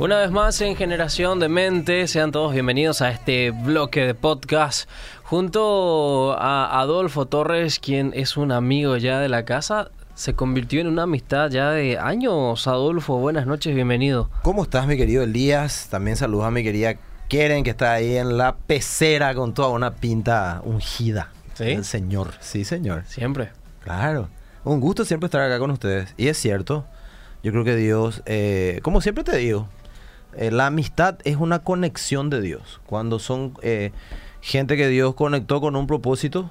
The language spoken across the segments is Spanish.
Una vez más en Generación de Mente, sean todos bienvenidos a este bloque de podcast junto a Adolfo Torres, quien es un amigo ya de la casa. Se convirtió en una amistad ya de años. Adolfo, buenas noches, bienvenido. ¿Cómo estás, mi querido Elías? También saludos a mi querida Keren, que está ahí en la pecera con toda una pinta ungida. ¿Sí? El señor. Sí, señor. Siempre. Claro. Un gusto siempre estar acá con ustedes. Y es cierto, yo creo que Dios, eh, como siempre te digo, eh, la amistad es una conexión de Dios. Cuando son eh, gente que Dios conectó con un propósito,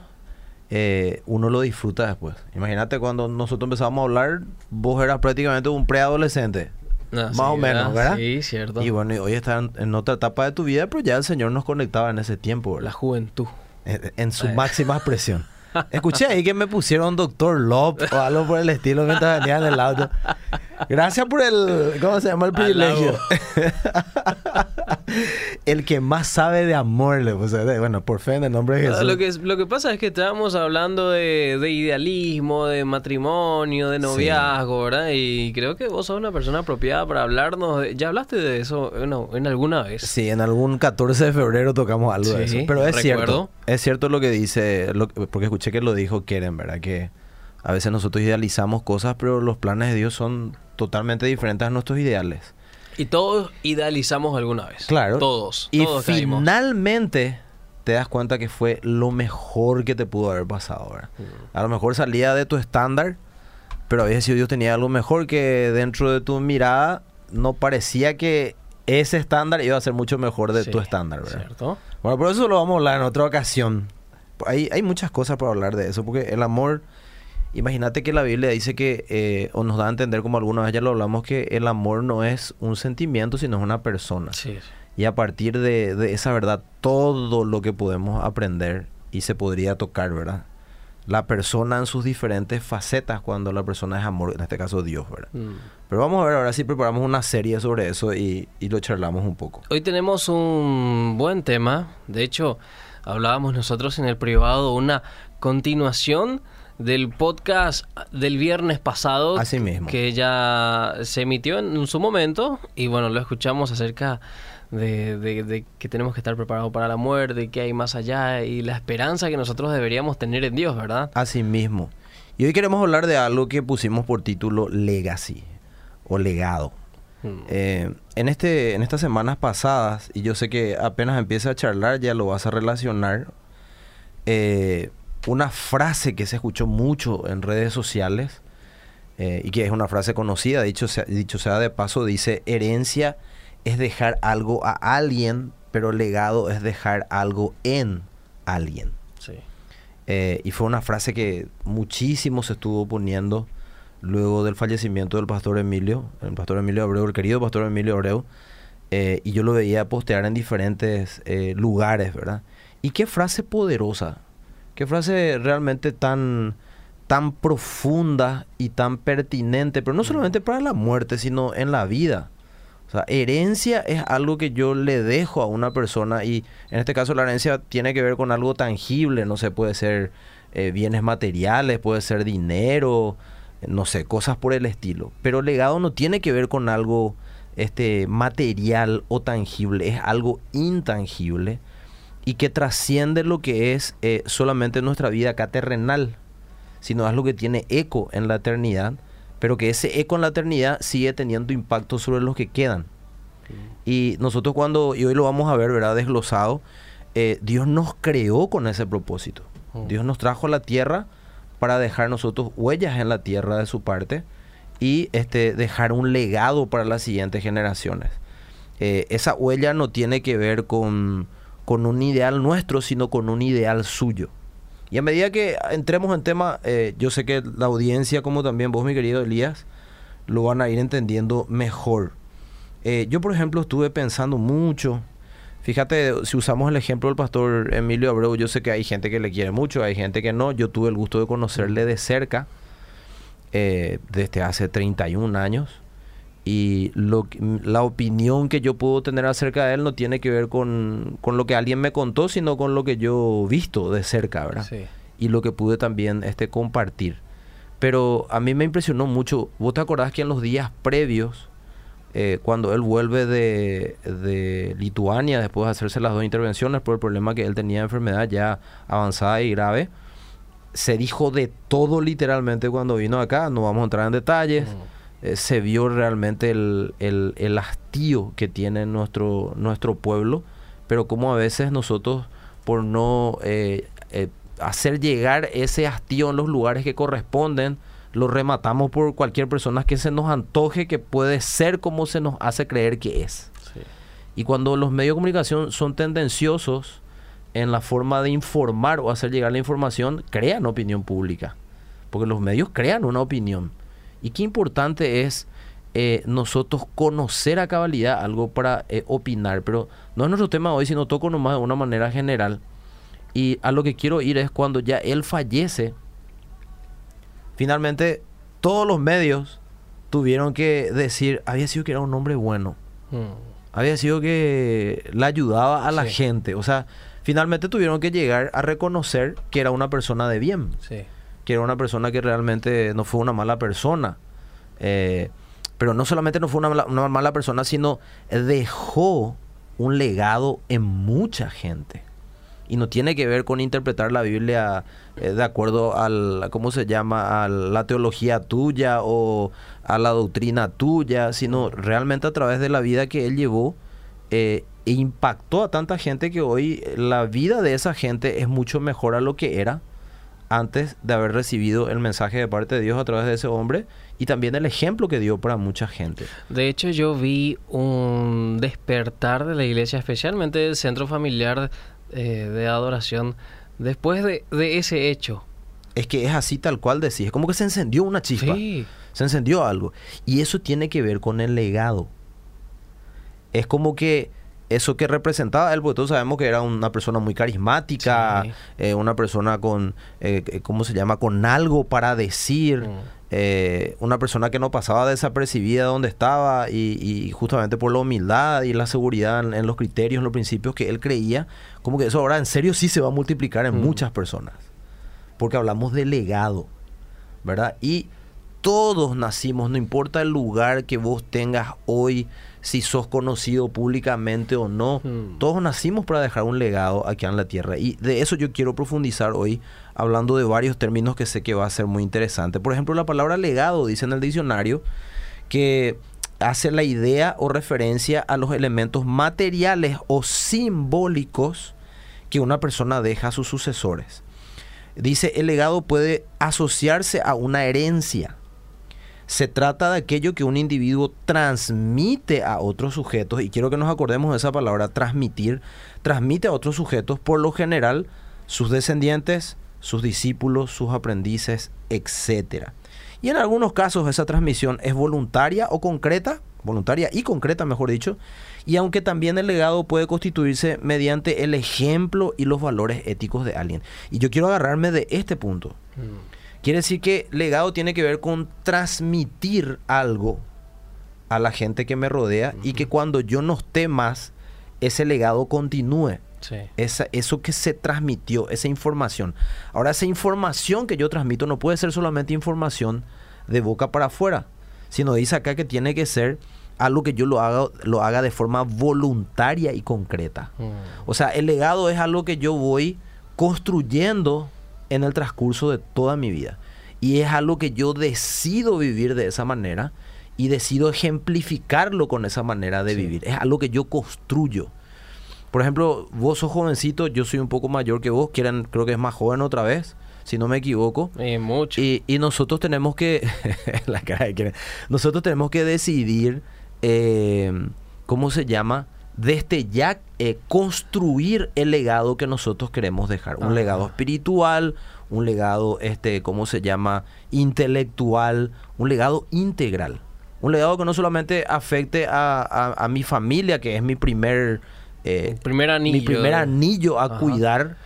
eh, uno lo disfruta después. Imagínate cuando nosotros empezamos a hablar, vos eras prácticamente un preadolescente. Ah, Más sí, o menos, ¿verdad? Sí, cierto. Y bueno, y hoy estás en, otra etapa de tu vida, pero ya el Señor nos conectaba en ese tiempo, La juventud. En, en su máxima expresión. Escuché ahí que me pusieron Doctor Love o algo por el estilo mientras venía en el auto. Gracias por el, ¿cómo se llama? El privilegio. el que más sabe de amor, le puse. de- Bueno, por fe en el nombre de Jesús. Ah, Lo que, lo que pasa es que estábamos hablando de, de idealismo, de matrimonio, de noviazgo, ¿verdad? Y creo que vos sos una persona apropiada para hablarnos. de- ¿Ya hablaste de eso en, en alguna vez? Sí, en algún 14 de febrero tocamos algo de Sí, eso. Pero es recuerdo. cierto. Es cierto lo que dice, lo- porque escuché que lo dijo Keren, ¿verdad? Que a veces nosotros idealizamos cosas, pero los planes de Dios son totalmente diferentes a nuestros ideales. Y todos idealizamos alguna vez. Claro. Todos. Y todos caímos. finalmente te das cuenta que fue lo mejor que te pudo haber pasado, ¿verdad? Mm. A lo mejor salía de tu estándar, pero a veces si Dios tenía algo mejor que dentro de tu mirada no parecía que ese estándar iba a ser mucho mejor de Sí, tu estándar, ¿verdad? ¿Cierto? Bueno, pero eso lo vamos a hablar en otra ocasión. Hay, hay muchas cosas para hablar de eso, porque el amor, imagínate que la Biblia dice que, eh, o nos da a entender como alguna vez ya lo hablamos, que el amor no es un sentimiento, sino es una persona. Sí. Y a partir de, de esa verdad, todo lo que podemos aprender y se podría tocar, ¿verdad? La persona en sus diferentes facetas cuando la persona es amor, en este caso Dios, ¿verdad? Mm. Pero vamos a ver ahora si preparamos una serie sobre eso y, y lo charlamos un poco. Hoy tenemos un buen tema. De hecho, hablábamos nosotros en el privado una continuación del podcast del viernes pasado. Así mismo. Que ya se emitió en su momento. Y bueno, lo escuchamos acerca de, de- de que tenemos que estar preparados para la muerte, que hay más allá y la esperanza que nosotros deberíamos tener en Dios, ¿verdad? Así mismo. Y hoy queremos hablar de algo que pusimos por título Legacy o legado. Mm. Eh, en, este, en estas semanas pasadas, y yo sé que apenas empieza a charlar, ya lo vas a relacionar, eh, una frase que se escuchó mucho en redes sociales, eh, y que es una frase conocida, dicho sea, dicho sea de paso, dice, herencia es dejar algo a alguien, pero legado es dejar algo en alguien. Sí. Eh, y fue una frase que muchísimo se estuvo poniendo luego del fallecimiento del pastor Emilio, el pastor Emilio Abreu, el querido pastor Emilio Abreu. eh, y yo lo veía postear en diferentes lugares, ¿verdad? Y qué frase poderosa, qué frase realmente tan, tan profunda y tan pertinente, pero no solamente para la muerte, sino en la vida. O sea, herencia es algo que yo le dejo a una persona y en este caso la herencia tiene que ver con algo tangible, no sé, puede ser eh, bienes materiales, puede ser dinero, no sé, cosas por el estilo. Pero legado no tiene que ver con algo este material o tangible, es algo intangible y que trasciende lo que es eh, solamente nuestra vida acá terrenal, sino es lo que tiene eco en la eternidad, pero que ese eco en la eternidad sigue teniendo impacto sobre los que quedan. Y nosotros cuando, y hoy lo vamos a ver, ¿verdad? Desglosado, eh, Dios nos creó con ese propósito. Mm. Dios nos trajo a la tierra para dejar nosotros huellas en la tierra de su parte y este, dejar un legado para las siguientes generaciones. Eh, esa huella no tiene que ver con, con un ideal nuestro, sino con un ideal suyo. Y a medida que entremos en tema, eh, yo sé que la audiencia, como también vos, mi querido Elías, lo van a ir entendiendo mejor. Eh, yo, por ejemplo, estuve pensando mucho. Fíjate, si usamos el ejemplo del pastor Emilio Abreu, yo sé que hay gente que le quiere mucho, hay gente que no. Yo tuve el gusto de conocerle de cerca eh, desde hace 31 años. Y lo, la opinión que yo puedo tener acerca de él no tiene que ver con, con lo que alguien me contó, sino con lo que yo visto de cerca, ¿verdad? Sí. y lo que pude también este, compartir. Pero a mí me impresionó mucho. ¿Vos te acordás que en los días previos eh, cuando él vuelve de, de, Lituania después de hacerse las dos intervenciones por el problema que él tenía de enfermedad ya avanzada y grave, se dijo de todo literalmente cuando vino acá, no vamos a entrar en detalles, eh, se vio realmente el, el, el, hastío que tiene nuestro, nuestro pueblo, pero como a veces nosotros por no eh, hacer llegar ese hastío en los lugares que corresponden, lo rematamos por cualquier persona que se nos antoje que puede ser como se nos hace creer que es. Y cuando los medios de comunicación son tendenciosos en la forma de informar o hacer llegar la información, crean opinión pública. Porque los medios crean una opinión. Y qué importante es eh, nosotros conocer a cabalidad algo para eh, opinar. Pero no es nuestro tema hoy, sino toco nomás de una manera general. Y a lo que quiero ir es cuando ya él fallece, finalmente todos los medios tuvieron que decir, había sido que era un hombre bueno. Mm. Había sido que le ayudaba a la gente. O sea, finalmente tuvieron que llegar a reconocer que era una persona de bien. Que era una persona que realmente no fue una mala persona. Eh, pero no solamente no fue una mala persona, sino dejó un legado en mucha gente y no tiene que ver con interpretar la Biblia eh, de acuerdo al, ¿cómo se llama?, a la teología tuya o a la doctrina tuya, sino realmente a través de la vida que él llevó eh, e impactó a tanta gente que hoy la vida de esa gente es mucho mejor a lo que era antes de haber recibido el mensaje de parte de Dios a través de ese hombre y también el ejemplo que dio para mucha gente. De hecho, yo vi un despertar de la iglesia, especialmente del centro familiar eh, de adoración después de, ese hecho. Es que es así tal cual decís, es como que se encendió una chispa, se encendió algo. Y eso tiene que ver con el legado. Es como que eso que representaba él, porque todos sabemos que era una persona muy carismática, eh, una persona con, eh, ¿cómo se llama? Con algo para decir. Mm. Eh, una persona que no pasaba desapercibida donde estaba y, justamente por la humildad y la seguridad en, los criterios, en los principios que él creía, como que eso ahora en serio sí se va a multiplicar en mm. muchas personas. Porque hablamos de legado, ¿verdad? Y todos nacimos, no importa el lugar que vos tengas hoy, si sos conocido públicamente o no, mm. todos nacimos para dejar un legado aquí en la tierra. Y de eso yo quiero profundizar hoy hablando de varios términos que sé que va a ser muy interesante. Por ejemplo, la palabra legado dice en el diccionario que hace la idea o referencia a los elementos materiales o simbólicos que una persona deja a sus sucesores. Dice, el legado puede asociarse a una herencia. Se trata de aquello que un individuo transmite a otros sujetos, y quiero que nos acordemos de esa palabra, transmitir, transmite a otros sujetos, por lo general, sus descendientes, sus discípulos, sus aprendices, etc. Y en algunos casos esa transmisión es voluntaria o concreta, voluntaria y concreta, mejor dicho, y aunque también el legado puede constituirse mediante el ejemplo y los valores éticos de alguien. Y yo quiero agarrarme de este punto. Mm. Quiere decir que legado tiene que ver con transmitir algo a la gente que me rodea y que cuando yo no esté más, ese legado continúe. Esa, eso que se transmitió, esa información. Ahora, esa información que yo transmito no puede ser solamente información de boca para afuera, sino dice acá que tiene que ser algo que yo lo haga, lo haga de forma voluntaria y concreta. Mm. O sea, el legado es algo que yo voy construyendo en el transcurso de toda mi vida. Y es algo que yo decido vivir de esa manera y decido ejemplificarlo con esa manera de vivir. Es algo que yo construyo. Por ejemplo, vos sos jovencito, yo soy un poco mayor que vos, quieran, creo que es más joven otra vez, si no me equivoco. Y mucho. Y, nosotros tenemos que, la cara de nosotros tenemos que decidir, eh, ¿cómo se llama? Desde ya eh, construir el legado que nosotros queremos dejar. Un legado espiritual, un legado, este, ¿cómo se llama? Intelectual, un legado integral. Un legado que no solamente afecte a, a mi familia, que es mi primer eh, primer anillo. mi primer anillo a cuidar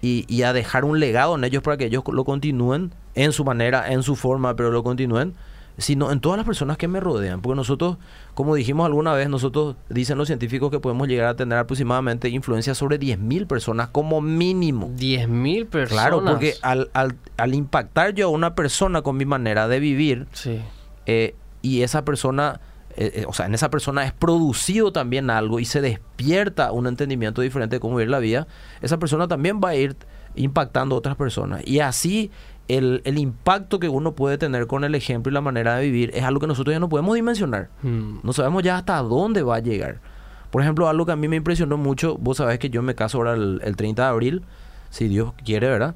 y, a dejar un legado en ellos para que ellos lo continúen en su manera, en su forma, pero lo continúen, sino en todas las personas que me rodean. Porque nosotros, como dijimos alguna vez, nosotros dicen los científicos que podemos llegar a tener aproximadamente influencia sobre 10.000 personas como mínimo. 10.000 personas. Claro, porque al, al, impactar yo a una persona con mi manera de vivir, eh, y esa persona eh, eh, o sea, en esa persona es producido también algo y se despierta un entendimiento diferente de cómo vivir la vida, esa persona también va a ir impactando a otras personas. Y así el, el impacto que uno puede tener con el ejemplo y la manera de vivir es algo que nosotros ya no podemos dimensionar. Mm. No sabemos ya hasta dónde va a llegar. Por ejemplo, algo que a mí me impresionó mucho, vos sabés que yo me caso ahora el, el 30 de abril, si Dios quiere, ¿verdad?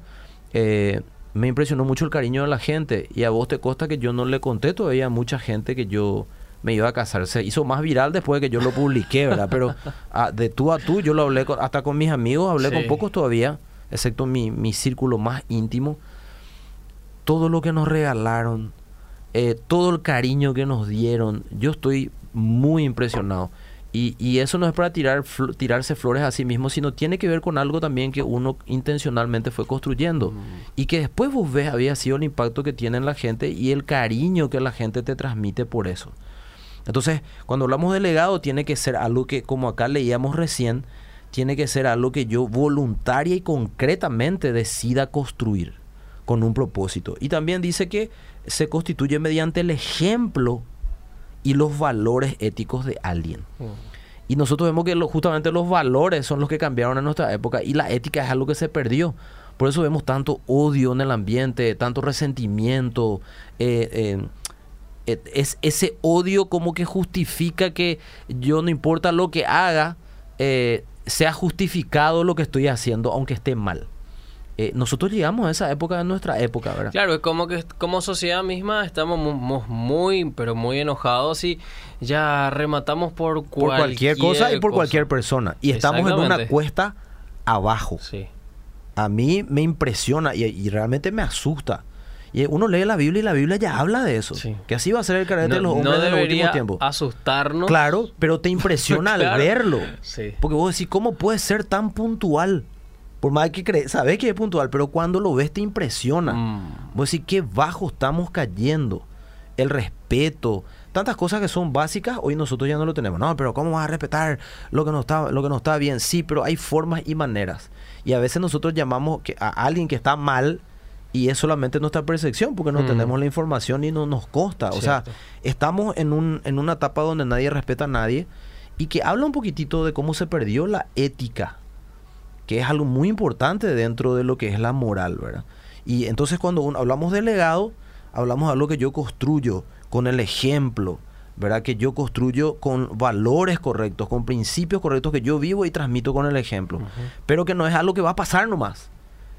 Eh, me impresionó mucho el cariño de la gente y a vos te consta que yo no le conté todavía a mucha gente que yo me iba a casar. Se hizo más viral después de que yo lo publiqué, ¿verdad? Pero ah, de tú a tú yo lo hablé con- hasta con mis amigos, hablé Sí. con pocos todavía, excepto mi, mi círculo más íntimo. Todo lo que nos regalaron, eh, todo el cariño que nos dieron, yo estoy muy impresionado. Y, y eso no es para tirar fl- tirarse flores a sí mismo, sino tiene que ver con algo también que uno intencionalmente fue construyendo. Y que después vos ves había sido el impacto que tiene en la gente y el cariño que la gente te transmite por eso. Entonces, cuando hablamos de legado, tiene que ser algo que, como acá leíamos recién, tiene que ser algo que yo voluntaria y concretamente decida construir con un propósito. Y también dice que se constituye mediante el ejemplo y los valores éticos de alguien. Y nosotros vemos que lo- justamente los valores son los que cambiaron en nuestra época y la ética es algo que se perdió. Por eso vemos tanto odio en el ambiente, tanto resentimiento. eh, eh, es ese odio como que justifica que yo no importa lo que haga, eh, sea justificado lo que estoy haciendo, aunque esté mal. Eh, nosotros llegamos a esa época en nuestra época, ¿verdad? Claro, es como que como sociedad misma estamos mu- mu- muy, pero muy enojados y ya rematamos por cualquier, por cualquier cosa y por cosa. cualquier persona. Y estamos en una cuesta abajo. Sí. A mí me impresiona y, y realmente me asusta. Y uno lee la Biblia y la Biblia ya habla de eso. Sí. Que así va a ser el carácter de los hombres no de los últimos tiempos. asustarnos. Claro, pero te impresiona Claro. al verlo. Sí. Porque vos decís, ¿cómo puede ser tan puntual? Por más que crees, sabes que es puntual, pero cuando lo ves te impresiona. Mm. Vos decís, qué bajo estamos cayendo. El respeto, tantas cosas que son básicas, hoy nosotros ya no lo tenemos. No, pero ¿cómo vas a respetar lo que no está, lo que no está bien? Sí, pero hay formas y maneras. Y a veces nosotros llamamos que a alguien que está mal y es solamente nuestra percepción porque no Mm. tenemos la información y no nos consta. O sea, estamos en, un, en una etapa donde nadie respeta a nadie y que habla un poquitito de cómo se perdió la ética, que es algo muy importante dentro de lo que es la moral, ¿verdad? Y entonces cuando un- hablamos de legado, hablamos de algo que yo construyo con el ejemplo, ¿verdad? Que yo construyo con valores correctos, con principios correctos que yo vivo y transmito con el ejemplo. Pero que no es algo que va a pasar nomás.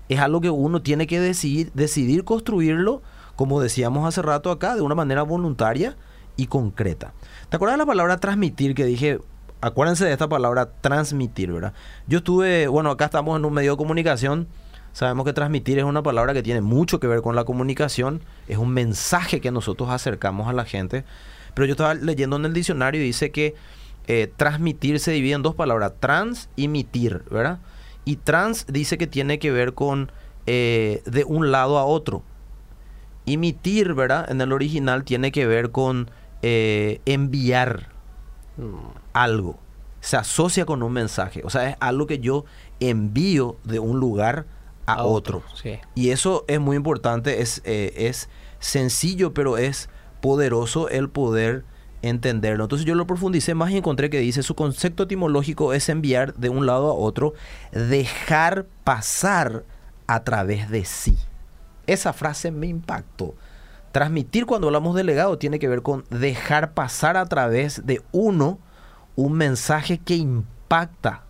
Es algo que uno tiene que decidir, decidir construirlo, como decíamos hace rato acá, de una manera voluntaria y concreta. ¿Te acuerdas de la palabra transmitir que dije? Acuérdense de esta palabra transmitir, ¿verdad? Yo estuve, bueno, acá estamos en un medio de comunicación. Sabemos que transmitir es una palabra que tiene mucho que ver con la comunicación. Es un mensaje que nosotros acercamos a la gente. Pero yo estaba leyendo en el diccionario y dice que eh, transmitir se divide en dos palabras, trans y mitir, ¿verdad? Y trans dice que tiene que ver con eh, de un lado a otro. Y mitir, ¿verdad? En el original tiene que ver con eh, enviar. Algo. Se asocia con un mensaje. O sea, es algo que yo envío de un lugar a, otro. Sí. Y eso es muy importante, es, eh, es sencillo, pero es poderoso el poder entenderlo. Entonces yo lo profundicé más y encontré que dice, su concepto etimológico es enviar de un lado a otro, dejar pasar a través de sí. Esa frase me impactó. Transmitir cuando hablamos de legado tiene que ver con dejar pasar a través de uno un mensaje que impacta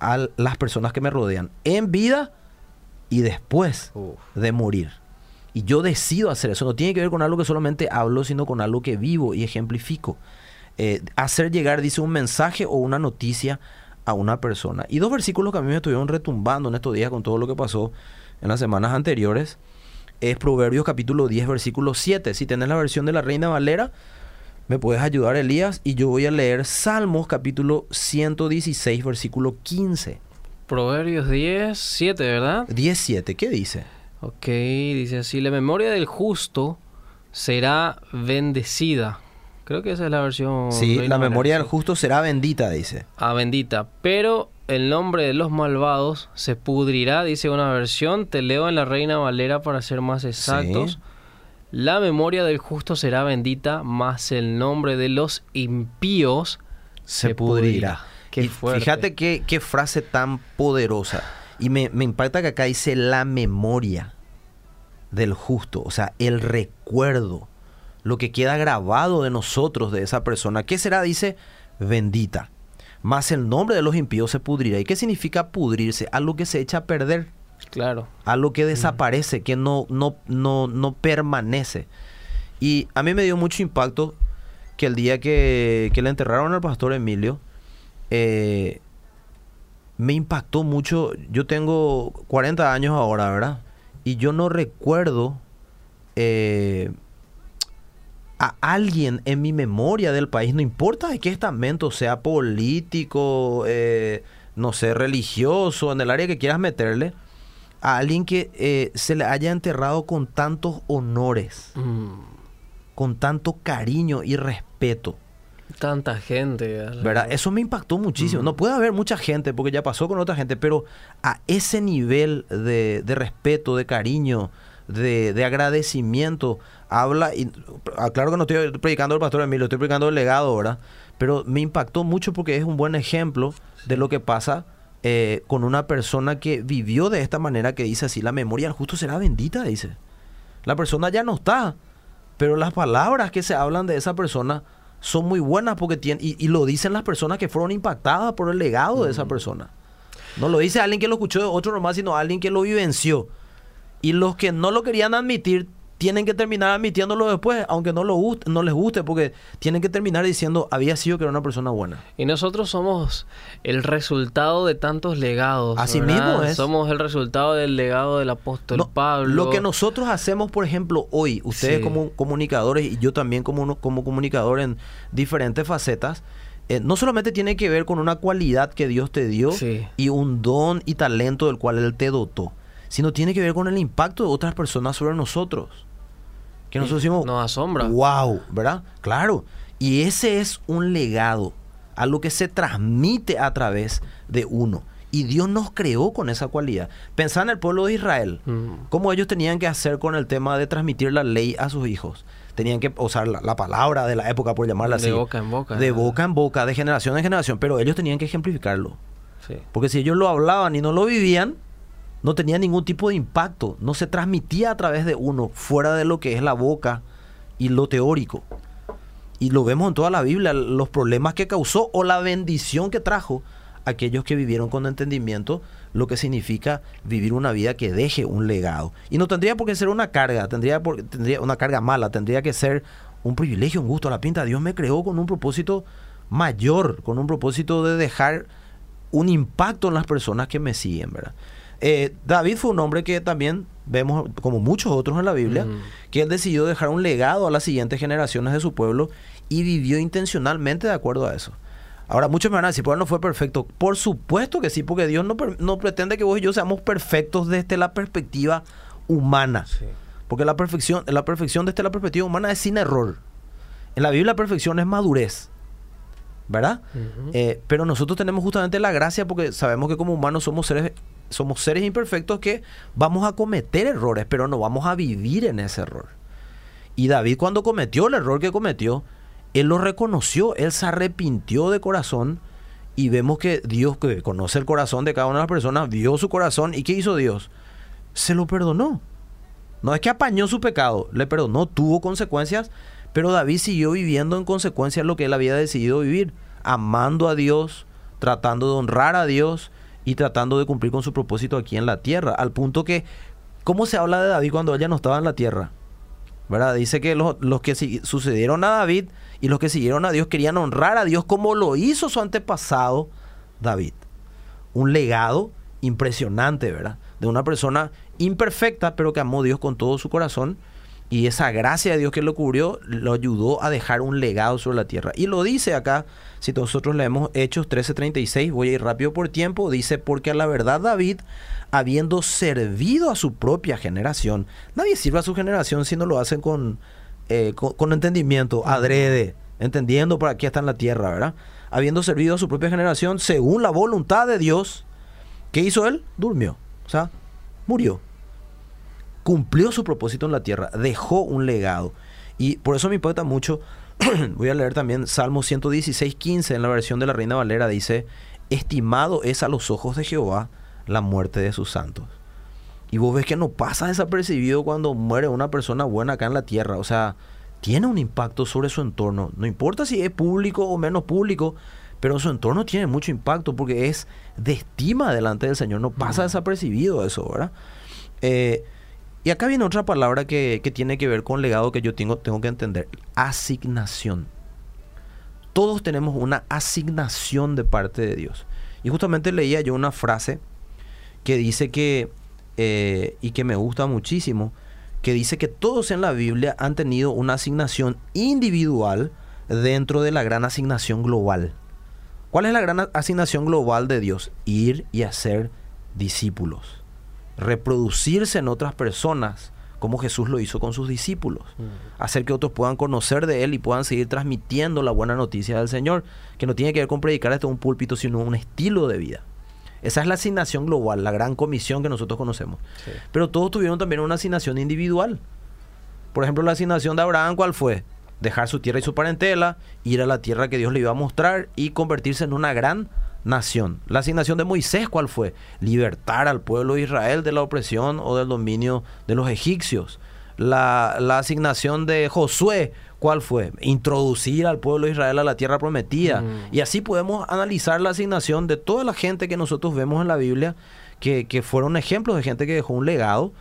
a las personas que me rodean en vida y después Uf. de morir. Y yo decido hacer eso. No tiene que ver con algo que solamente hablo, sino con algo que vivo y ejemplifico. Eh, hacer llegar, dice, un mensaje o una noticia a una persona. Y dos versículos que a mí me estuvieron retumbando en estos días con todo lo que pasó en las semanas anteriores. Es Proverbios capítulo 10, versículo 7. Si tenés la versión de la Reina Valera, me puedes ayudar, Elías. Y yo voy a leer Salmos capítulo 116, versículo 15. Proverbios 10, 7, ¿verdad? 17, ¿qué dice? Ok, dice así, la memoria del justo será bendecida. Creo que esa es la versión... Sí, la memoria del justo será bendita, dice. Ah, bendita. Pero el nombre de los malvados se pudrirá, dice una versión. Te leo en la Reina Valera para ser más exactos. La memoria del justo será bendita, mas el nombre de los impíos se, pudrirá. Qué Y fuerte. fíjate qué, qué frase tan poderosa. Y me, me impacta que acá dice la memoria del justo, o sea, el recuerdo, lo que queda grabado de nosotros, de esa persona. ¿Qué será? Dice, bendita. Más el nombre de los impíos se pudrirá. ¿Y qué significa pudrirse? Algo que se echa a perder, Claro. algo que desaparece, que no, no, no, no permanece. Y a mí me dio mucho impacto que el día que, que le enterraron al pastor Emilio, eh, me impactó mucho. Yo tengo 40 años ahora, ¿verdad? Y yo no recuerdo eh, a alguien en mi memoria del país, no importa de qué estamento, sea político, eh, no sé, religioso, en el área que quieras meterle, a alguien que eh, se le haya enterrado con tantos honores, Mm, con tanto cariño y respeto. tanta gente. ¿Verdad? Eso me impactó muchísimo. No puede haber mucha gente, porque ya pasó con otra gente, pero a ese nivel de, de respeto, de cariño, de, de agradecimiento, habla, y ah, claro que no estoy predicando al pastor Emilio, estoy predicando el legado, ¿verdad? Pero me impactó mucho porque es un buen ejemplo de lo que pasa eh, con una persona que vivió de esta manera, que dice así, la memoria del justo será bendita, dice. La persona ya no está, pero las palabras que se hablan de esa persona son muy buenas porque tienen, y, y lo dicen las personas que fueron impactadas por el legado de esa persona. No lo dice alguien que lo escuchó de otro nomás, sino alguien que lo vivenció. Y los que no lo querían admitir tienen que terminar admitiéndolo después, aunque no, lo guste, no les guste, porque tienen que terminar diciendo, había sido que era una persona buena. Y nosotros somos el resultado de tantos legados. Así ¿verdad? mismo es. Somos el resultado del legado del apóstol No, Pablo. Lo que nosotros hacemos, por ejemplo, hoy, ustedes Sí. como comunicadores y yo también como, uno- como comunicador en diferentes facetas, eh, no solamente tiene que ver con una cualidad que Dios te dio Sí. y un don y talento del cual Él te dotó, sino tiene que ver con el impacto de otras personas sobre nosotros. Que nosotros decimos, Nos asombra. wow, ¿verdad? Claro. Y ese es un legado, algo que se transmite a través de uno. Y Dios nos creó con esa cualidad. Pensá en el pueblo de Israel, Mm. cómo ellos tenían que hacer con el tema de transmitir la ley a sus hijos. Tenían que usar la, la palabra de la época, por llamarla De así. boca en boca. De boca en boca, de generación en generación, pero ellos tenían que ejemplificarlo. Sí. Porque si ellos lo hablaban y no lo vivían, no tenía ningún tipo de impacto. No se transmitía a través de uno, fuera de lo que es la boca y lo teórico. Y lo vemos en toda la Biblia, los problemas que causó o la bendición que trajo a aquellos que vivieron con entendimiento lo que significa vivir una vida que deje un legado. Y no tendría por qué ser una carga, tendría, por- tendría una carga mala, tendría que ser un privilegio, un gusto. La pinta, Dios me creó con un propósito mayor, con un propósito de dejar un impacto en las personas que me siguen, ¿verdad? Eh, David fue un hombre que también vemos, como muchos otros en la Biblia, Mm. que él decidió dejar un legado a las siguientes generaciones de su pueblo y vivió intencionalmente de acuerdo a eso. Ahora, muchos me van a decir, pues no fue perfecto. Por supuesto que sí, porque Dios no, no pretende que vos y yo seamos perfectos desde la perspectiva humana. Sí. Porque la perfección, la perfección desde la perspectiva humana es sin error. En la Biblia la perfección es madurez. ¿Verdad? Eh, pero nosotros tenemos justamente la gracia porque sabemos que como humanos somos seres, somos seres imperfectos que vamos a cometer errores, pero no vamos a vivir en ese error. Y David cuando cometió el error que cometió, él lo reconoció, él se arrepintió de corazón y vemos que Dios que conoce el corazón de cada una de las personas, vio su corazón y ¿qué hizo Dios? Se lo perdonó. No es que apañó su pecado, le perdonó, tuvo consecuencias, pero David siguió viviendo en consecuencia lo que él había decidido vivir, amando a Dios, tratando de honrar a Dios y tratando de cumplir con su propósito aquí en la tierra, al punto que, ¿cómo se habla de David cuando ella no estaba en la tierra? ¿Verdad? Dice que los, los que sucedieron a David y los que siguieron a Dios querían honrar a Dios como lo hizo su antepasado David. Un legado impresionante, ¿verdad? De una persona imperfecta, pero que amó a Dios con todo su corazón. Y esa gracia de Dios que lo cubrió lo ayudó a dejar un legado sobre la tierra. Y lo dice acá, si nosotros leemos Hechos 13:36, voy a ir rápido por tiempo, dice, porque a la verdad David, habiendo servido a su propia generación, nadie sirve a su generación si no lo hacen con, eh, con, con entendimiento, adrede, entendiendo para qué está en la tierra, ¿verdad? Habiendo servido a su propia generación según la voluntad de Dios, ¿qué hizo él? Durmió, o sea, murió. Cumplió su propósito en la tierra, dejó un legado. Y por eso me importa mucho, voy a leer también Salmo 116, 15 en la versión de la Reina Valera, dice, estimado es a los ojos de Jehová la muerte de sus santos. Y vos ves que no pasa desapercibido cuando muere una persona buena acá en la tierra. O sea, tiene un impacto sobre su entorno. No importa si es público o menos público, pero su entorno tiene mucho impacto porque es de estima delante del Señor. No pasa desapercibido eso, ¿verdad? Eh, y acá viene otra palabra que, que, tiene que ver con legado que yo tengo, tengo que entender. Asignación. Todos tenemos una asignación de parte de Dios. Y justamente leía yo una frase que dice que, eh, y que me gusta muchísimo, que dice que todos en la Biblia han tenido una asignación individual dentro de la gran asignación global. ¿Cuál es la gran asignación global de Dios? Ir y hacer discípulos. Reproducirse en otras personas, como Jesús lo hizo con sus discípulos. Mm. Hacer que otros puedan conocer de Él y puedan seguir transmitiendo la buena noticia del Señor, que no tiene que ver con predicar desde un púlpito, sino un estilo de vida. Esa es la asignación global, la gran comisión que nosotros conocemos. Pero todos tuvieron también una asignación individual. Por ejemplo, la asignación de Abraham, ¿cuál fue? Dejar su tierra y su parentela, ir a la tierra que Dios le iba a mostrar y convertirse en una gran nación. La asignación de Moisés, ¿cuál fue? Libertar al pueblo de Israel de la opresión o del dominio de los egipcios. La, la asignación de Josué, ¿Cuál fue? Introducir al pueblo de Israel a la tierra prometida. Mm. Y así podemos analizar la asignación de toda la gente que nosotros vemos en la Biblia, que, fueron ejemplos de gente que dejó un legado.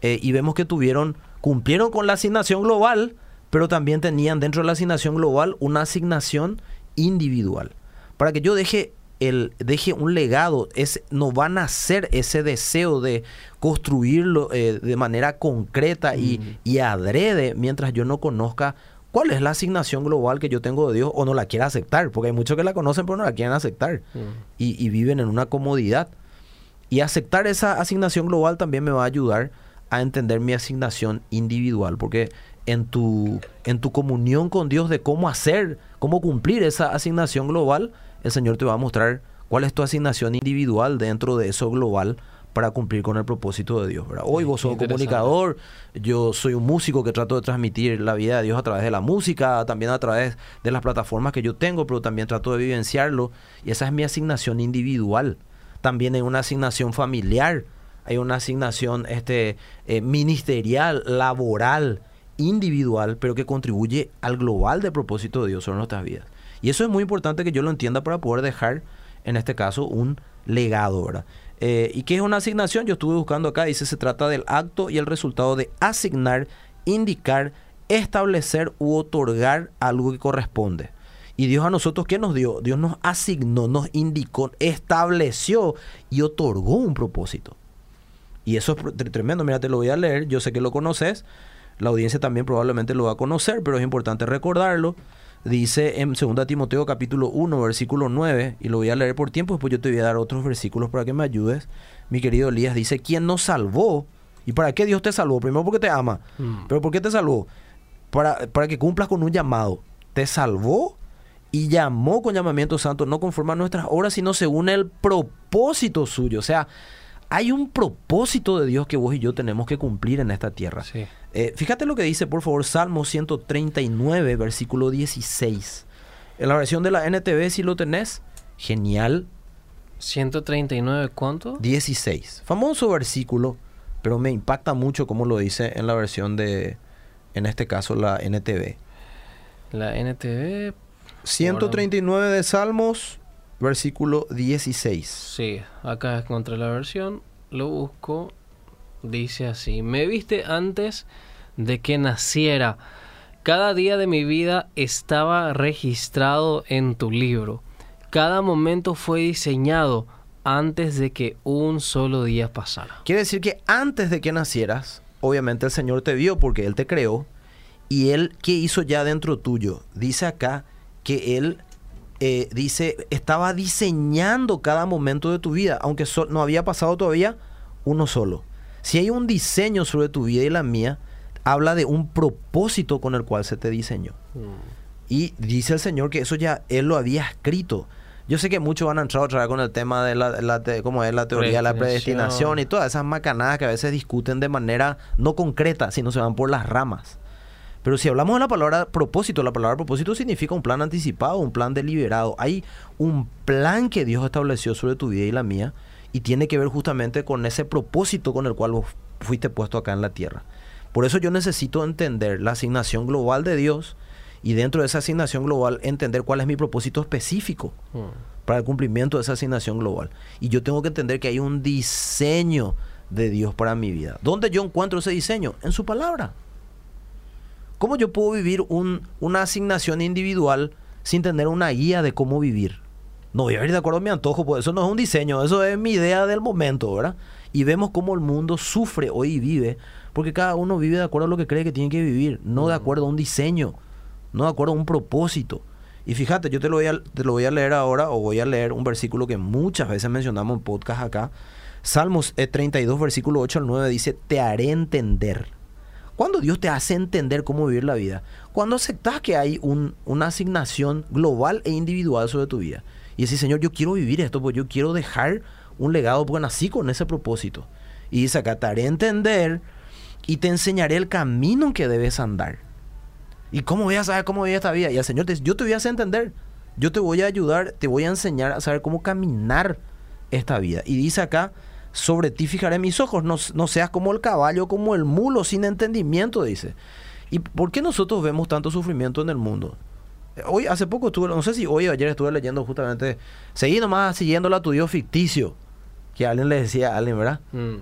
Eh, y vemos que tuvieron, cumplieron con la asignación global, pero también tenían dentro de la asignación global una asignación individual. Para que yo deje el, deje un legado, es, no van a nacer ese deseo de construirlo eh, de manera concreta y, mm. y, adrede mientras yo no conozca cuál es la asignación global que yo tengo de Dios o no la quiera aceptar, porque hay muchos que la conocen pero no la quieren aceptar mm. y, viven en una comodidad. Y aceptar esa asignación global también me va a ayudar a entender mi asignación individual, porque en tu, en tu comunión con Dios de cómo hacer, cómo cumplir esa asignación global, el Señor te va a mostrar cuál es tu asignación individual dentro de eso global para cumplir con el propósito de Dios. Hoy vos sos comunicador, yo soy un músico que trato de transmitir la vida de Dios a través de la música, también a través de las plataformas que yo tengo, pero también trato de vivenciarlo. Y esa es mi asignación individual. También hay una asignación familiar, hay una asignación este, eh, ministerial, laboral, individual, pero que contribuye al global de propósito de Dios sobre nuestras vidas. Y eso es muy importante que yo lo entienda para poder dejar, en este caso, un legado, ¿verdad? Eh, ¿Y qué es una asignación? Yo estuve buscando acá, dice, se trata del acto y el resultado de asignar, indicar, establecer u otorgar algo que corresponde. Y Dios a nosotros, ¿qué nos dio? Dios nos asignó, nos indicó, estableció y otorgó un propósito. Y eso es tremendo, mira, te lo voy a leer, yo sé que lo conoces, la audiencia también probablemente lo va a conocer, pero es importante recordarlo dice en 2 Timoteo capítulo 1, versículo 9, y lo voy a leer por tiempo, después yo te voy a dar otros versículos para que me ayudes. Mi querido Elías dice, ¿quién nos salvó? ¿Y para qué Dios te salvó? Primero porque te ama, mm. pero ¿por qué te salvó? Para, para que cumplas con un llamado. Te salvó y llamó con llamamiento santo, no conforme a nuestras obras, sino según el propósito suyo. O sea, hay un propósito de Dios que vos y yo tenemos que cumplir en esta tierra. Eh, fíjate lo que dice, por favor, Salmo 139, versículo 16. En la versión de la NTV, si lo tenés, genial. 139, ¿cuánto? 16. Famoso versículo, pero me impacta mucho como lo dice en la versión de, en este caso, la NTV. La NTV. 139 de Salmos, versículo 16. Sí, acá encontré la versión, lo busco, dice así, me viste antes de que naciera, cada día de mi vida estaba registrado en tu libro, cada momento fue diseñado antes de que un solo día pasara. Quiere decir que antes de que nacieras, obviamente el Señor te vio porque Él te creó, y Él, ¿qué hizo ya dentro tuyo? Dice acá que Él eh, dice, estaba diseñando cada momento de tu vida, aunque no había pasado todavía uno solo. Si hay un diseño sobre tu vida y la mía, habla de un propósito con el cual se te diseñó. Mm. Y dice el Señor que eso ya Él lo había escrito. Yo sé que muchos van a entrar otra vez con el tema de la, la te- ¿cómo es la teoría de la predestinación y todas esas macanadas que a veces discuten de manera no concreta, sino se van por las ramas. Pero si hablamos de la palabra propósito, la palabra propósito significa un plan anticipado, un plan deliberado. Hay un plan que Dios estableció sobre tu vida y la mía y tiene que ver justamente con ese propósito con el cual vos fuiste puesto acá en la tierra. Por eso yo necesito entender la asignación global de Dios y dentro de esa asignación global entender cuál es mi propósito específico Mm. para el cumplimiento de esa asignación global. Y yo tengo que entender que hay un diseño de Dios para mi vida. ¿Dónde yo encuentro ese diseño? En su palabra. ¿Cómo yo puedo vivir un- una asignación individual sin tener una guía de cómo vivir? No voy a ir de acuerdo a mi antojo, pues eso no es un diseño, eso es mi idea del momento, ¿verdad? Y vemos cómo el mundo sufre hoy y vive, porque cada uno vive de acuerdo a lo que cree que tiene que vivir, no de acuerdo a un diseño, no de acuerdo a un propósito. Y fíjate, yo te lo voy a, te lo voy a leer ahora, o voy a leer un versículo que muchas veces mencionamos en podcast acá. Salmos eh, 32, versículo 8 al 9 dice, te haré entender. Cuando Dios te hace entender cómo vivir la vida, cuando aceptas que hay un- una asignación global e individual sobre tu vida, y decís, Señor, yo quiero vivir esto, porque yo quiero dejar un legado, porque nací con ese propósito. Y dice acá, te haré entender y te enseñaré el camino que debes andar. ¿Y cómo voy a saber cómo vivir esta vida? Y el Señor te dice, yo te voy a hacer entender, yo te voy a ayudar, te voy a enseñar a saber cómo caminar esta vida. Y dice acá, sobre ti fijaré mis ojos, no, no seas como el caballo, como el mulo, sin entendimiento, dice. ¿Y por qué nosotros vemos tanto sufrimiento en el mundo? Hoy, hace poco estuve, no sé si hoy o ayer estuve leyendo justamente, seguí nomás siguiéndola a tu Dios ficticio, que alguien le decía a alguien, ¿verdad? Mm.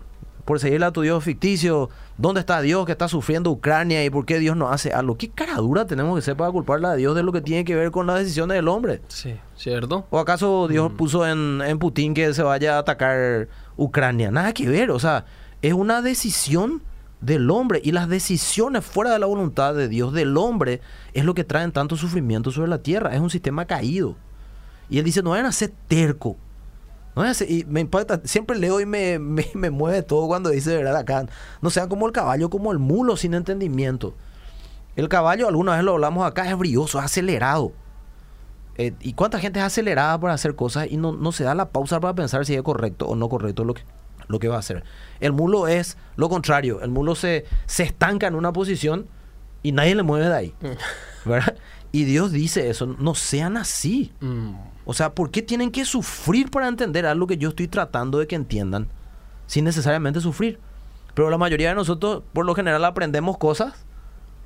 Por seguirle a tu Dios ficticio. ¿Dónde está Dios que está sufriendo Ucrania y por qué Dios no hace algo? ¿Qué cara dura tenemos que ser para culparle a Dios de lo que tiene que ver con las decisiones del hombre? Sí, ¿cierto? ¿O acaso Dios puso en, en Putin que se vaya a atacar Ucrania? Nada que ver, o sea, es una decisión del hombre y las decisiones fuera de la voluntad de Dios del hombre es lo que traen tanto sufrimiento sobre la tierra, es un sistema caído. Y él dice, no vayan a ser terco. No ser- y me impacta, siempre leo y me, me, me mueve todo cuando dice, ¿verdad? Acá, no sean como el caballo, como el mulo sin entendimiento. El caballo, alguna vez lo hablamos acá, es brioso, es acelerado. Eh, ¿Y cuánta gente es acelerada para hacer cosas y no, no se da la pausa para pensar si es correcto o no correcto lo que, lo que va a hacer? El mulo es lo contrario. El mulo se, se estanca en una posición y nadie le mueve de ahí. ¿verdad? Y Dios dice eso, no sean así. Mm. O sea, ¿por qué tienen que sufrir para entender algo que yo estoy tratando de que entiendan? Sin necesariamente sufrir. Pero la mayoría de nosotros, por lo general, aprendemos cosas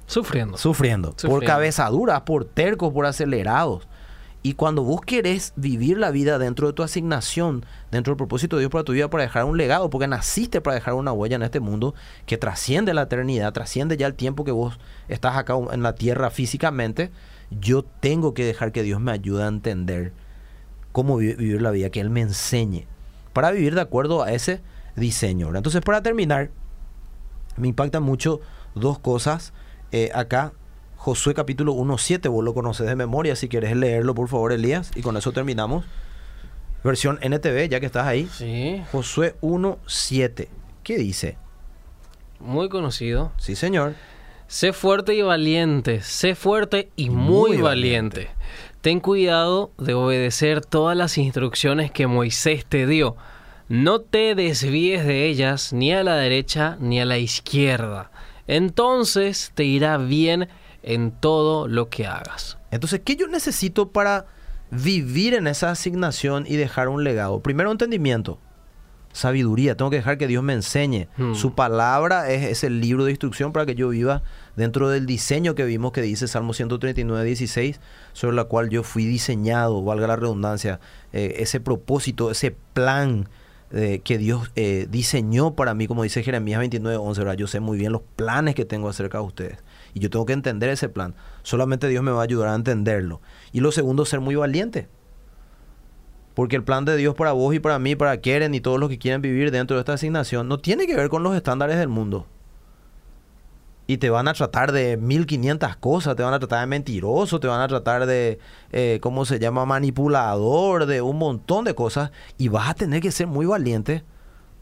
Sufriendo. Sufriendo. Por Sufriendo. cabezaduras, por tercos, por acelerados. Y cuando vos querés vivir la vida dentro de tu asignación, dentro del propósito de Dios para tu vida, para dejar un legado, porque naciste para dejar una huella en este mundo que trasciende la eternidad, trasciende ya el tiempo que vos estás acá en la tierra físicamente, yo tengo que dejar que Dios me ayude a entender cómo vi- vivir la vida, que Él me enseñe, para vivir de acuerdo a ese diseño. ¿verdad? Entonces, para terminar, me impactan mucho dos cosas. Eh, acá, Josué capítulo 1.7, vos lo conoces de memoria, si quieres leerlo, por favor, Elías, y con eso terminamos. Versión NTV, ya que estás ahí. Sí, Josué 1.7. ¿Qué dice? muy conocido. Sí, señor. Sé fuerte y valiente, sé fuerte y muy, Muy valiente. Ten cuidado de obedecer todas las instrucciones que Moisés te dio. No te desvíes de ellas ni a la derecha ni a la izquierda. Entonces te irá bien en todo lo que hagas. Entonces, ¿qué yo necesito para vivir en esa asignación y dejar un legado? Primero, entendimiento. Sabiduría. Tengo que dejar que Dios me enseñe. Hmm. Su palabra es, es el libro de instrucción para que yo viva dentro del diseño que vimos que dice Salmo 139, 16, sobre la cual yo fui diseñado, valga la redundancia, eh, ese propósito, ese plan eh, que Dios eh, diseñó para mí, como dice Jeremías 29, 11, ¿verdad? yo sé muy bien los planes que tengo acerca de ustedes. Y yo tengo que entender ese plan. Solamente Dios me va a ayudar a entenderlo. Y lo segundo, ser muy valiente. Porque el plan de Dios para vos y para mí, para Keren y todos los que quieren vivir dentro de esta asignación, no tiene que ver con los estándares del mundo. Y te van a tratar de 1500 cosas, te van a tratar de mentiroso, te van a tratar de, eh, ¿cómo se llama? Manipulador, de un montón de cosas. Y vas a tener que ser muy valiente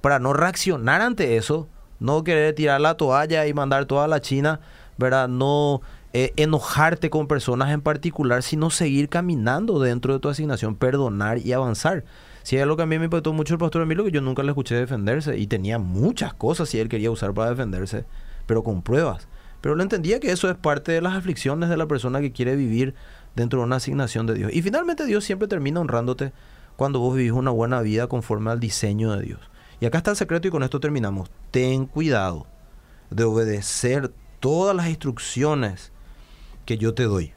para no reaccionar ante eso, no querer tirar la toalla y mandar toda la China, ¿verdad? No eh, enojarte con personas en particular, sino seguir caminando dentro de tu asignación, perdonar y avanzar. Si hay algo que a mí me impactó mucho el pastor Emilio, que yo nunca le escuché defenderse y tenía muchas cosas si él quería usar para defenderse, pero con pruebas. Pero le entendía que eso es parte de las aflicciones de la persona que quiere vivir dentro de una asignación de Dios. Y finalmente Dios siempre termina honrándote cuando vos vivís una buena vida conforme al diseño de Dios. Y acá está el secreto y con esto terminamos. Ten cuidado de obedecer todas las instrucciones que yo te doy.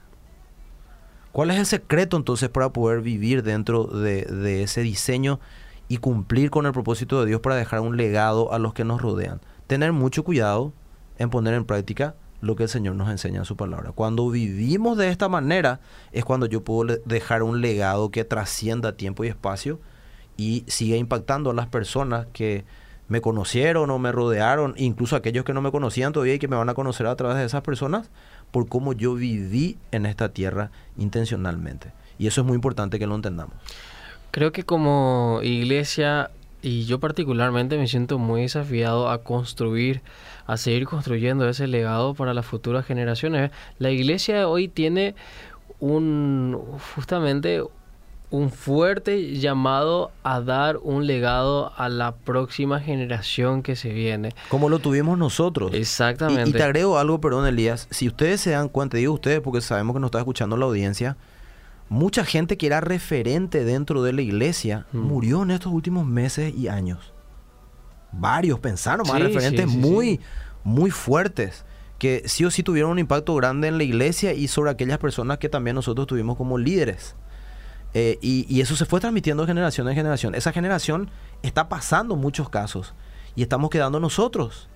¿Cuál es el secreto entonces para poder vivir dentro de, ese diseño y cumplir con el propósito de Dios para dejar un legado a los que nos rodean? Tener mucho cuidado en poner en práctica lo que el Señor nos enseña en su palabra. Cuando vivimos de esta manera es cuando yo puedo dejar un legado que trascienda tiempo y espacio y siga impactando a las personas que me conocieron o me rodearon, incluso aquellos que no me conocían todavía y que me van a conocer a través de esas personas, por cómo yo viví en esta tierra intencionalmente. Y eso es muy importante que lo entendamos. Creo que como iglesia, y yo particularmente me siento muy desafiado a construir, a seguir construyendo ese legado para las futuras generaciones. La iglesia hoy tiene un justamente un fuerte llamado a dar un legado a la próxima generación que se viene. Como lo tuvimos nosotros. Exactamente. Y, te agrego algo, perdón, Elías. Si ustedes se dan cuenta, digo ustedes porque sabemos que nos está escuchando la audiencia, mucha gente que era referente dentro de la iglesia mm. murió en estos últimos meses y años. Varios pensaron más referentes muy, muy fuertes que sí o sí tuvieron un impacto grande en la iglesia y sobre aquellas personas que también nosotros tuvimos como líderes. Eh, y, eso se fue transmitiendo de generación en generación. Esa generación está pasando muchos casos y estamos quedando nosotros,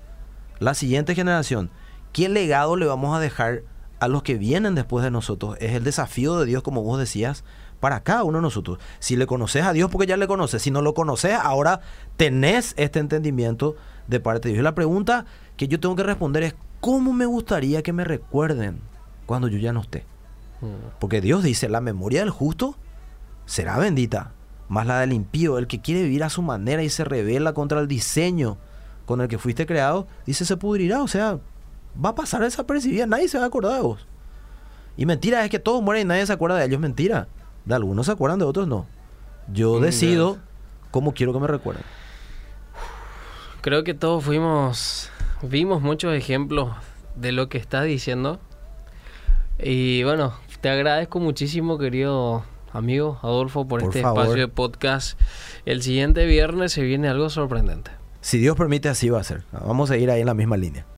la siguiente generación. ¿Qué legado le vamos a dejar a los que vienen después de nosotros? Es el desafío de Dios, como vos decías, para cada uno de nosotros. Si le conoces a Dios, porque ya le conoces. Si no lo conoces, ahora tenés este entendimiento de parte de Dios. Y la pregunta que yo tengo que responder es, ¿cómo me gustaría que me recuerden cuando yo ya no esté? Mm. Porque Dios dice, la memoria del justo será bendita, más la del impío, el que quiere vivir a su manera y se revela contra el diseño con el que fuiste creado, dice se pudrirá, o sea, va a pasar desapercibida, nadie se va a acordar de vos. Y mentira es que todos mueren y nadie se acuerda de ellos, mentira. De algunos se acuerdan, de otros no. Yo mm, decido cómo quiero que me recuerden. Creo que todos fuimos, vimos muchos ejemplos de lo que estás diciendo. Y bueno, te agradezco muchísimo, querido amigo Adolfo, por, este espacio de podcast. El siguiente viernes se viene algo sorprendente. Si Dios permite, así va a ser. Vamos a ir ahí en la misma línea.